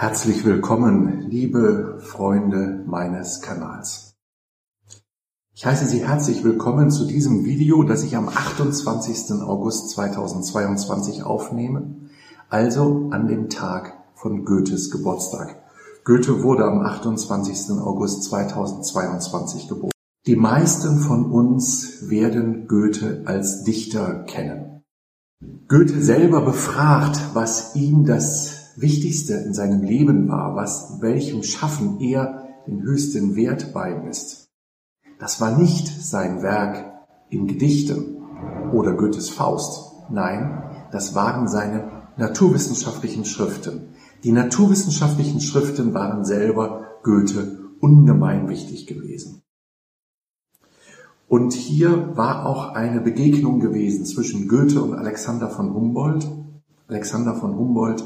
Herzlich willkommen, liebe Freunde meines Kanals. Ich heiße Sie herzlich willkommen zu diesem Video, das ich am 28. August 2022 aufnehme, also an dem Tag von Goethes Geburtstag. Goethe wurde am 28. August 2022 geboren. Die meisten von uns werden Goethe als Dichter kennen. Goethe selber befragt, was ihm das Wichtigste in seinem Leben war, was welchem Schaffen er den höchsten Wert beimisst. Das war nicht sein Werk in Gedichten oder Goethes Faust. Nein, das waren seine naturwissenschaftlichen Schriften. Die naturwissenschaftlichen Schriften waren selber Goethe ungemein wichtig gewesen. Und hier war auch eine Begegnung gewesen zwischen Goethe und Alexander von Humboldt. Alexander von Humboldt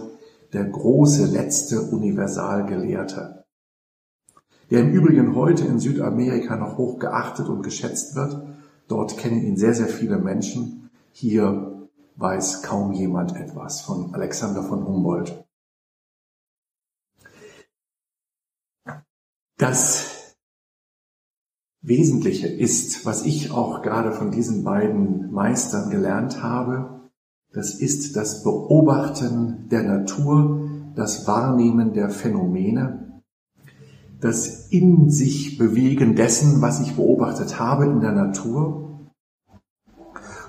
der große letzte Universalgelehrte, der im Übrigen heute in Südamerika noch hoch geachtet und geschätzt wird. Dort kennen ihn sehr, sehr viele Menschen. Hier weiß kaum jemand etwas von Alexander von Humboldt. Das Wesentliche ist, was ich auch gerade von diesen beiden Meistern gelernt habe, das ist das Beobachten der Natur, das Wahrnehmen der Phänomene, das in sich bewegen dessen, was ich beobachtet habe in der Natur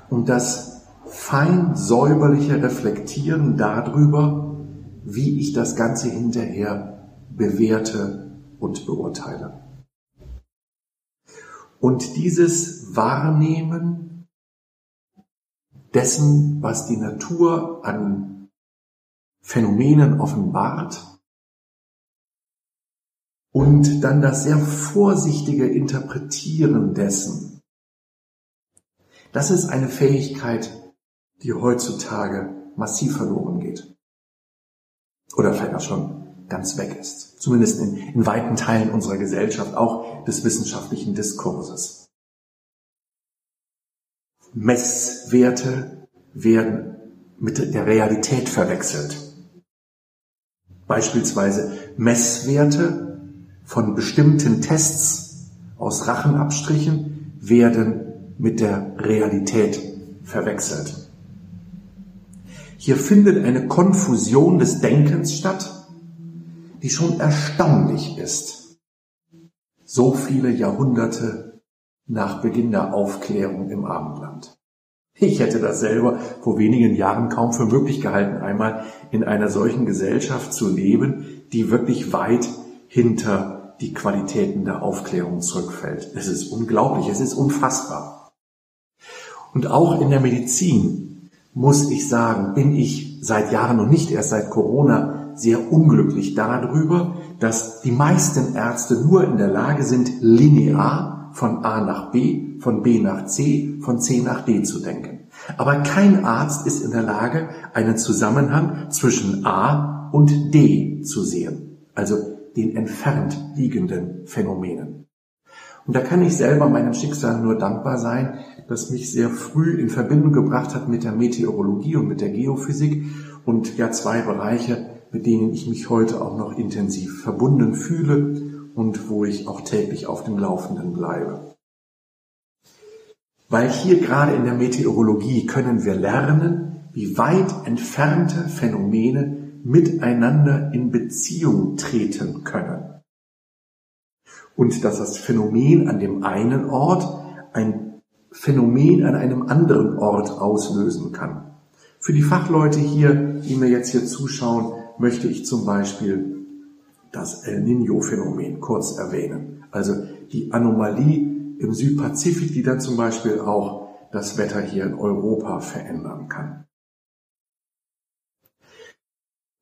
und das fein säuberliche Reflektieren darüber, wie ich das Ganze hinterher bewerte und beurteile. Und dieses Wahrnehmen dessen, was die Natur an Phänomenen offenbart und dann das sehr vorsichtige Interpretieren dessen. Das ist eine Fähigkeit, die heutzutage massiv verloren geht. Oder vielleicht auch schon ganz weg ist. Zumindest in, in weiten Teilen unserer Gesellschaft, auch des wissenschaftlichen Diskurses. Messwerte werden mit der Realität verwechselt. Beispielsweise Messwerte von bestimmten Tests aus Rachenabstrichen werden mit der Realität verwechselt. Hier findet eine Konfusion des Denkens statt, die schon erstaunlich ist. So viele Jahrhunderte nach Beginn der Aufklärung im Abendland. Ich hätte das selber vor wenigen Jahren kaum für möglich gehalten, einmal in einer solchen Gesellschaft zu leben, die wirklich weit hinter die Qualitäten der Aufklärung zurückfällt. Es ist unglaublich, es ist unfassbar. Und auch in der Medizin muss ich sagen, bin ich seit Jahren und nicht erst seit Corona sehr unglücklich darüber, dass die meisten Ärzte nur in der Lage sind, linear von A nach B, von B nach C, von C nach D zu denken. Aber kein Arzt ist in der Lage, einen Zusammenhang zwischen A und D zu sehen, also den entfernt liegenden Phänomenen. Und da kann ich selber meinem Schicksal nur dankbar sein, das mich sehr früh in Verbindung gebracht hat mit der Meteorologie und mit der Geophysik und ja zwei Bereiche, mit denen ich mich heute auch noch intensiv verbunden fühle und wo ich auch täglich auf dem Laufenden bleibe. Weil hier gerade in der Meteorologie können wir lernen, wie weit entfernte Phänomene miteinander in Beziehung treten können. Und dass das Phänomen an dem einen Ort ein Phänomen an einem anderen Ort auslösen kann. Für die Fachleute hier, die mir jetzt hier zuschauen, möchte ich zum Beispiel das El Niño-Phänomen kurz erwähnen. Also die Anomalie im Südpazifik, die dann zum Beispiel auch das Wetter hier in Europa verändern kann.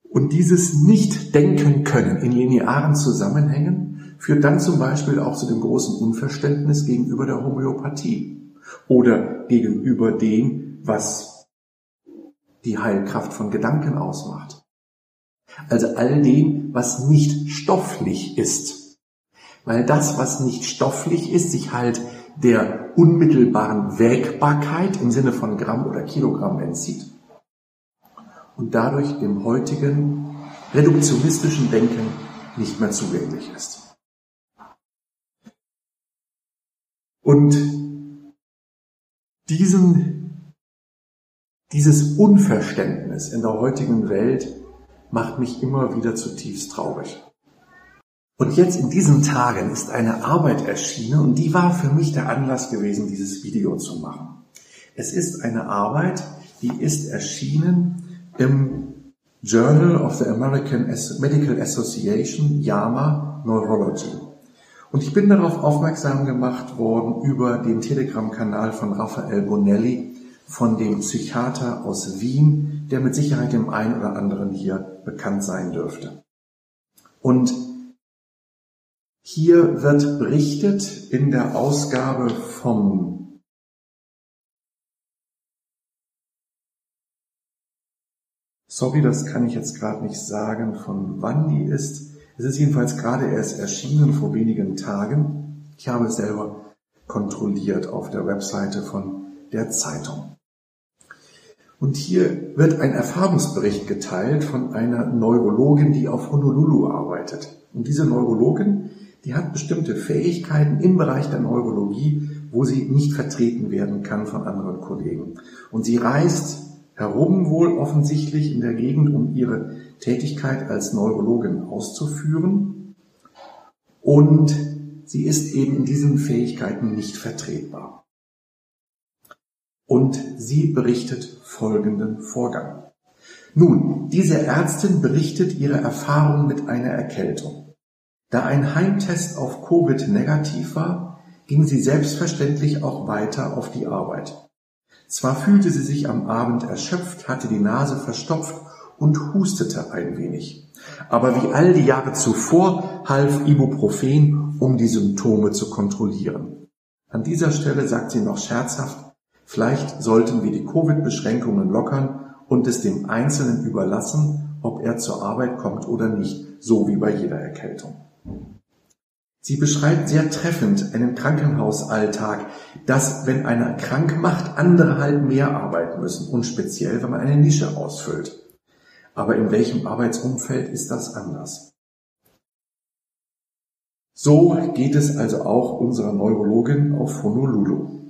Und dieses Nicht-Denken können in linearen Zusammenhängen führt dann zum Beispiel auch zu dem großen Unverständnis gegenüber der Homöopathie oder gegenüber dem, was die Heilkraft von Gedanken ausmacht. Also all dem, was nicht stofflich ist. Weil das, was nicht stofflich ist, sich halt der unmittelbaren Wägbarkeit im Sinne von Gramm oder Kilogramm entzieht und dadurch dem heutigen reduktionistischen Denken nicht mehr zugänglich ist. Und diesen, dieses Unverständnis in der heutigen Welt macht mich immer wieder zutiefst traurig. Und jetzt in diesen Tagen ist eine Arbeit erschienen und die war für mich der Anlass gewesen, dieses Video zu machen. Es ist eine Arbeit, die ist erschienen im Journal of the American Medical Association, JAMA Neurology. Und ich bin darauf aufmerksam gemacht worden über den Telegram-Kanal von Raphael Bonelli, von dem Psychiater aus Wien, der mit Sicherheit dem einen oder anderen hier bekannt sein dürfte. Und hier wird berichtet in der Ausgabe vom Sorry, das kann ich jetzt gerade nicht sagen, von wann die ist. Es ist jedenfalls gerade erst erschienen vor wenigen Tagen. Ich habe es selber kontrolliert auf der Webseite von der Zeitung. Und hier wird ein Erfahrungsbericht geteilt von einer Neurologin, die auf Honolulu arbeitet. Und diese Neurologin, die hat bestimmte Fähigkeiten im Bereich der Neurologie, wo sie nicht vertreten werden kann von anderen Kollegen. Und sie reist herum wohl offensichtlich in der Gegend, um ihre Tätigkeit als Neurologin auszuführen. Und sie ist eben in diesen Fähigkeiten nicht vertretbar. Und sie berichtet folgenden Vorgang. Nun, diese Ärztin berichtet ihre Erfahrung mit einer Erkältung. Da ein Heimtest auf Covid negativ war, ging sie selbstverständlich auch weiter auf die Arbeit. Zwar fühlte sie sich am Abend erschöpft, hatte die Nase verstopft und hustete ein wenig. Aber wie all die Jahre zuvor half Ibuprofen, um die Symptome zu kontrollieren. An dieser Stelle sagt sie noch scherzhaft, vielleicht sollten wir die Covid-Beschränkungen lockern und es dem Einzelnen überlassen, ob er zur Arbeit kommt oder nicht, so wie bei jeder Erkältung. Sie beschreibt sehr treffend einen Krankenhausalltag, dass, wenn einer krank macht, andere halt mehr arbeiten müssen und speziell, wenn man eine Nische ausfüllt. Aber in welchem Arbeitsumfeld ist das anders? So geht es also auch unserer Neurologin auf Honolulu.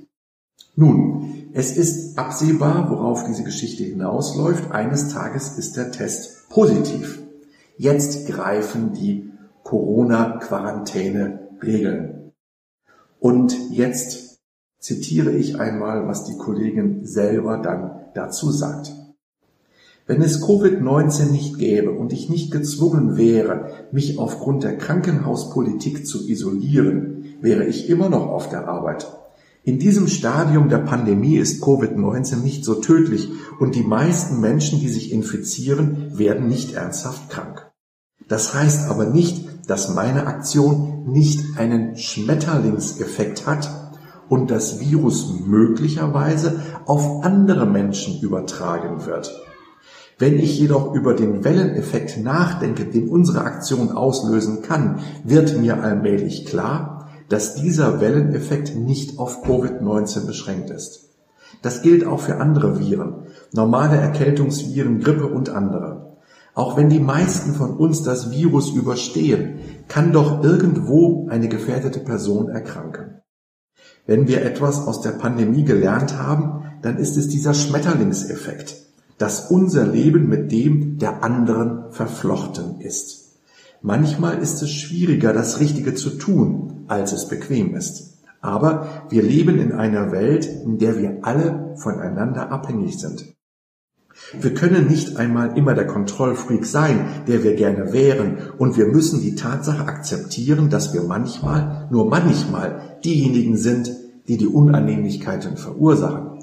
Nun, es ist absehbar, worauf diese Geschichte hinausläuft. Eines Tages ist der Test positiv. Jetzt greifen die Corona-Quarantäne-Regeln. Und jetzt zitiere ich einmal, was die Kollegin selber dann dazu sagt. Wenn es Covid-19 nicht gäbe und ich nicht gezwungen wäre, mich aufgrund der Krankenhauspolitik zu isolieren, wäre ich immer noch auf der Arbeit. In diesem Stadium der Pandemie ist Covid-19 nicht so tödlich und die meisten Menschen, die sich infizieren, werden nicht ernsthaft krank. Das heißt aber nicht, dass meine Aktion nicht einen Schmetterlingseffekt hat und das Virus möglicherweise auf andere Menschen übertragen wird. Wenn ich jedoch über den Welleneffekt nachdenke, den unsere Aktion auslösen kann, wird mir allmählich klar, dass dieser Welleneffekt nicht auf Covid-19 beschränkt ist. Das gilt auch für andere Viren, normale Erkältungsviren, Grippe und andere. Auch wenn die meisten von uns das Virus überstehen, kann doch irgendwo eine gefährdete Person erkranken. Wenn wir etwas aus der Pandemie gelernt haben, dann ist es dieser Schmetterlingseffekt, dass unser Leben mit dem der anderen verflochten ist. Manchmal ist es schwieriger, das Richtige zu tun, als es bequem ist. Aber wir leben in einer Welt, in der wir alle voneinander abhängig sind. Wir können nicht einmal immer der Kontrollfreak sein, der wir gerne wären, und wir müssen die Tatsache akzeptieren, dass wir manchmal, nur manchmal, diejenigen sind, die die Unannehmlichkeiten verursachen.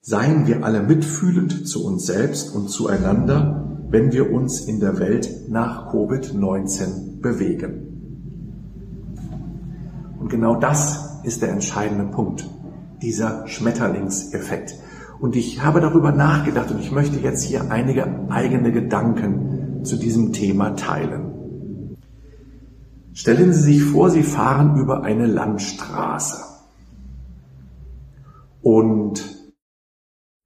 Seien wir alle mitfühlend zu uns selbst und zueinander, wenn wir uns in der Welt nach Covid-19 bewegen. Und genau das ist der entscheidende Punkt, dieser Schmetterlingseffekt. Und ich habe darüber nachgedacht und ich möchte jetzt hier einige eigene Gedanken zu diesem Thema teilen. Stellen Sie sich vor, Sie fahren über eine Landstraße. Und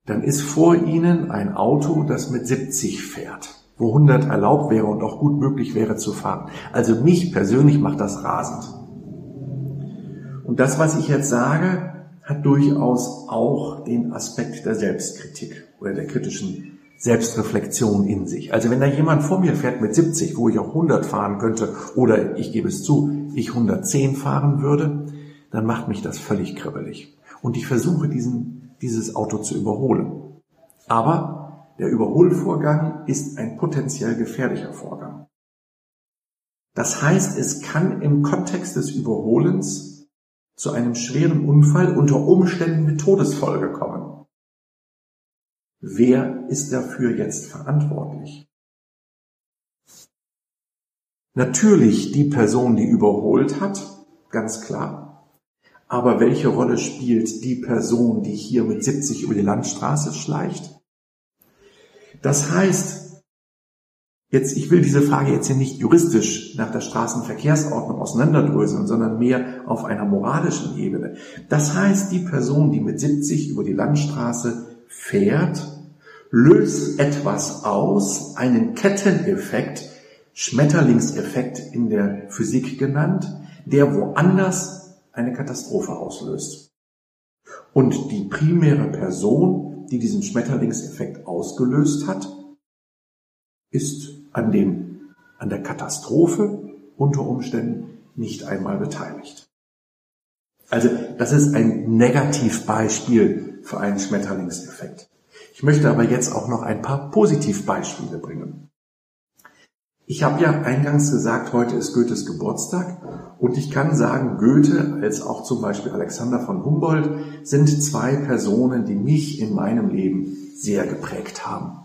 dann ist vor Ihnen ein Auto, das mit 70 fährt. wo 100 erlaubt wäre und auch gut möglich wäre zu fahren. Also mich persönlich macht das rasend. Und das, was ich jetzt sage, hat durchaus auch den Aspekt der Selbstkritik oder der kritischen Selbstreflexion in sich. Also wenn da jemand vor mir fährt mit 70, wo ich auch 100 fahren könnte, oder ich gebe es zu, ich 110 fahren würde, dann macht mich das völlig kribbelig. Und ich versuche diesen, dieses Auto zu überholen. Aber der Überholvorgang ist ein potenziell gefährlicher Vorgang. Das heißt, es kann im Kontext des Überholens zu einem schweren Unfall unter Umständen mit Todesfolge kommen. Wer ist dafür jetzt verantwortlich? Natürlich die Person, die überholt hat, ganz klar. Aber welche Rolle spielt die Person, die hier mit 70 über die Landstraße schleicht? Das heißt, jetzt, ich will diese Frage jetzt hier nicht juristisch nach der Straßenverkehrsordnung auseinanderdröseln, sondern mehr auf einer moralischen Ebene. Das heißt, die Person, die mit 70 über die Landstraße fährt, löst etwas aus, einen Ketteneffekt, Schmetterlingseffekt in der Physik genannt, der woanders eine Katastrophe auslöst. Und die primäre Person, die diesen Schmetterlingseffekt ausgelöst hat, ist an dem, an der Katastrophe unter Umständen nicht einmal beteiligt. Also, das ist ein Negativbeispiel für einen Schmetterlingseffekt. Ich möchte aber jetzt auch noch ein paar Positivbeispiele bringen. Ich habe ja eingangs gesagt, heute ist Goethes Geburtstag und ich kann sagen, Goethe als auch zum Beispiel Alexander von Humboldt sind zwei Personen, die mich in meinem Leben sehr geprägt haben.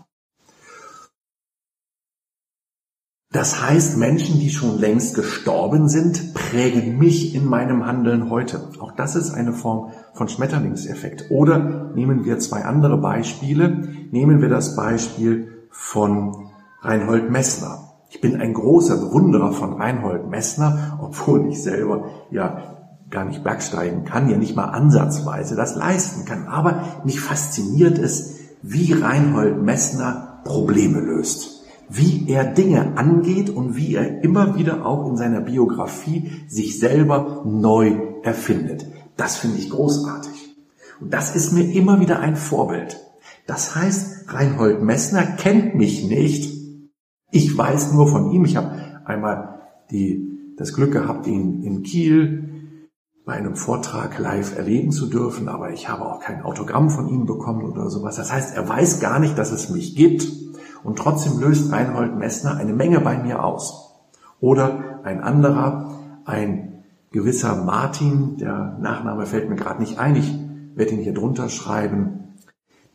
Das heißt, Menschen, die schon längst gestorben sind, prägen mich in meinem Handeln heute. Auch das ist eine Form von Schmetterlingseffekt. Oder nehmen wir zwei andere Beispiele. Nehmen wir das Beispiel von Reinhold Messner. Ich bin ein großer Bewunderer von Reinhold Messner, obwohl ich selber ja gar nicht bergsteigen kann, ja nicht mal ansatzweise das leisten kann. Aber mich fasziniert es, wie Reinhold Messner Probleme löst wie er Dinge angeht und wie er immer wieder auch in seiner Biografie sich selber neu erfindet. Das finde ich großartig. Und das ist mir immer wieder ein Vorbild. Das heißt, Reinhold Messner kennt mich nicht. Ich weiß nur von ihm. Ich habe einmal die, das Glück gehabt, ihn in Kiel bei einem Vortrag live erleben zu dürfen, aber ich habe auch kein Autogramm von ihm bekommen oder sowas. Das heißt, er weiß gar nicht, dass es mich gibt. Und trotzdem löst Reinhold Messner eine Menge bei mir aus. Oder ein anderer, ein gewisser Martin, der Nachname fällt mir gerade nicht ein, ich werde ihn hier drunter schreiben,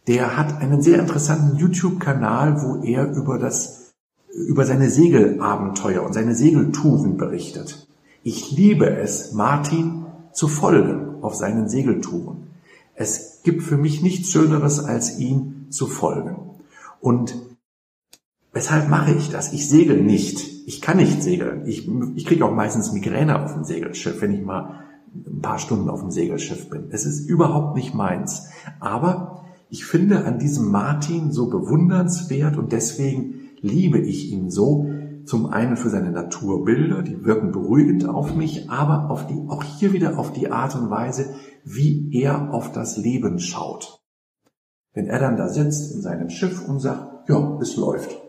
der hat einen sehr interessanten YouTube-Kanal, wo er über das, über seine Segelabenteuer und seine Segeltouren berichtet. Ich liebe es, Martin zu folgen auf seinen Segeltouren. Es gibt für mich nichts Schöneres, als ihm zu folgen. Und Weshalb mache ich das? Ich segel nicht. Ich kann nicht segeln. Ich, ich kriege auch meistens Migräne auf dem Segelschiff, wenn ich mal ein paar Stunden auf dem Segelschiff bin. Es ist überhaupt nicht meins. Aber ich finde an diesem Martin so bewundernswert und deswegen liebe ich ihn so. Zum einen für seine Naturbilder, die wirken beruhigend auf mich, aber auf die, auch hier wieder auf die Art und Weise, wie er auf das Leben schaut. Wenn er dann da sitzt in seinem Schiff und sagt, ja, es läuft.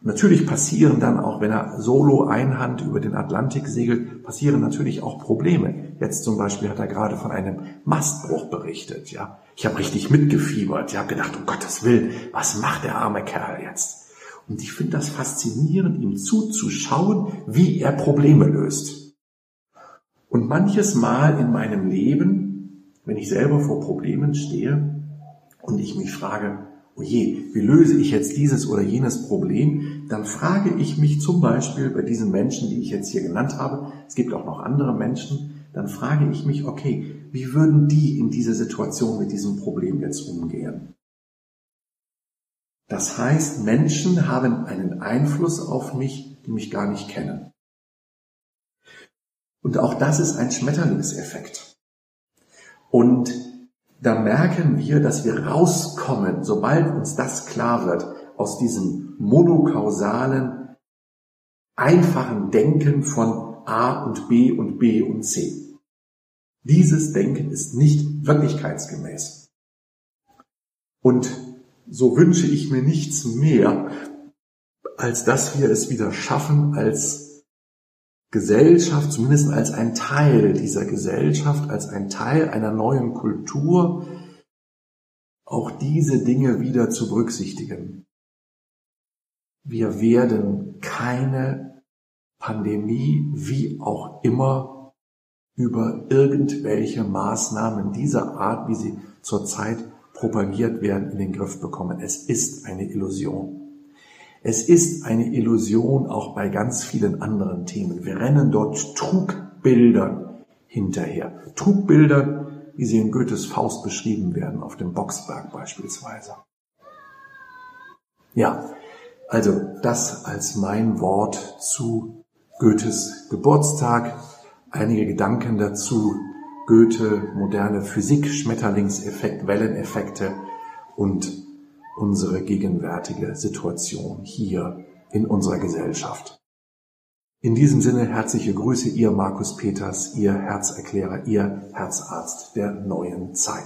Natürlich passieren dann auch, wenn er solo einhand über den Atlantik segelt, passieren natürlich auch Probleme. Jetzt zum Beispiel hat er gerade von einem Mastbruch berichtet. Ja, ich habe richtig mitgefiebert. Ich habe gedacht, um Gottes Willen, was macht der arme Kerl jetzt? Und ich finde das faszinierend, ihm zuzuschauen, wie er Probleme löst. Und manches Mal in meinem Leben, wenn ich selber vor Problemen stehe und ich mich frage, oje, wie löse ich jetzt dieses oder jenes Problem, dann frage ich mich zum Beispiel bei diesen Menschen, die ich jetzt hier genannt habe, es gibt auch noch andere Menschen, dann frage ich mich, okay, wie würden die in dieser Situation mit diesem Problem jetzt umgehen? Das heißt, Menschen haben einen Einfluss auf mich, die mich gar nicht kennen. Und auch das ist ein Schmetterlingseffekt. Und da merken wir, dass wir rauskommen, sobald uns das klar wird, aus diesem monokausalen, einfachen Denken von A und B und B und C. Dieses Denken ist nicht wirklichkeitsgemäß. Und so wünsche ich mir nichts mehr, als dass wir es wieder schaffen, als Gesellschaft, zumindest als ein Teil dieser Gesellschaft, als ein Teil einer neuen Kultur, auch diese Dinge wieder zu berücksichtigen. Wir werden keine Pandemie, wie auch immer, über irgendwelche Maßnahmen dieser Art, wie sie zurzeit propagiert werden, in den Griff bekommen. Es ist eine Illusion. Es ist eine Illusion auch bei ganz vielen anderen Themen. Wir rennen dort Trugbildern hinterher. Trugbildern, wie sie in Goethes Faust beschrieben werden, auf dem Boxberg beispielsweise. Ja, also das als mein Wort zu Goethes Geburtstag. Einige Gedanken dazu. Goethe, moderne Physik, Schmetterlingseffekt, Welleneffekte und unsere gegenwärtige Situation hier in unserer Gesellschaft. In diesem Sinne herzliche Grüße, Ihr Markus Peters, Ihr Herzerklärer, Ihr Herzarzt der neuen Zeit.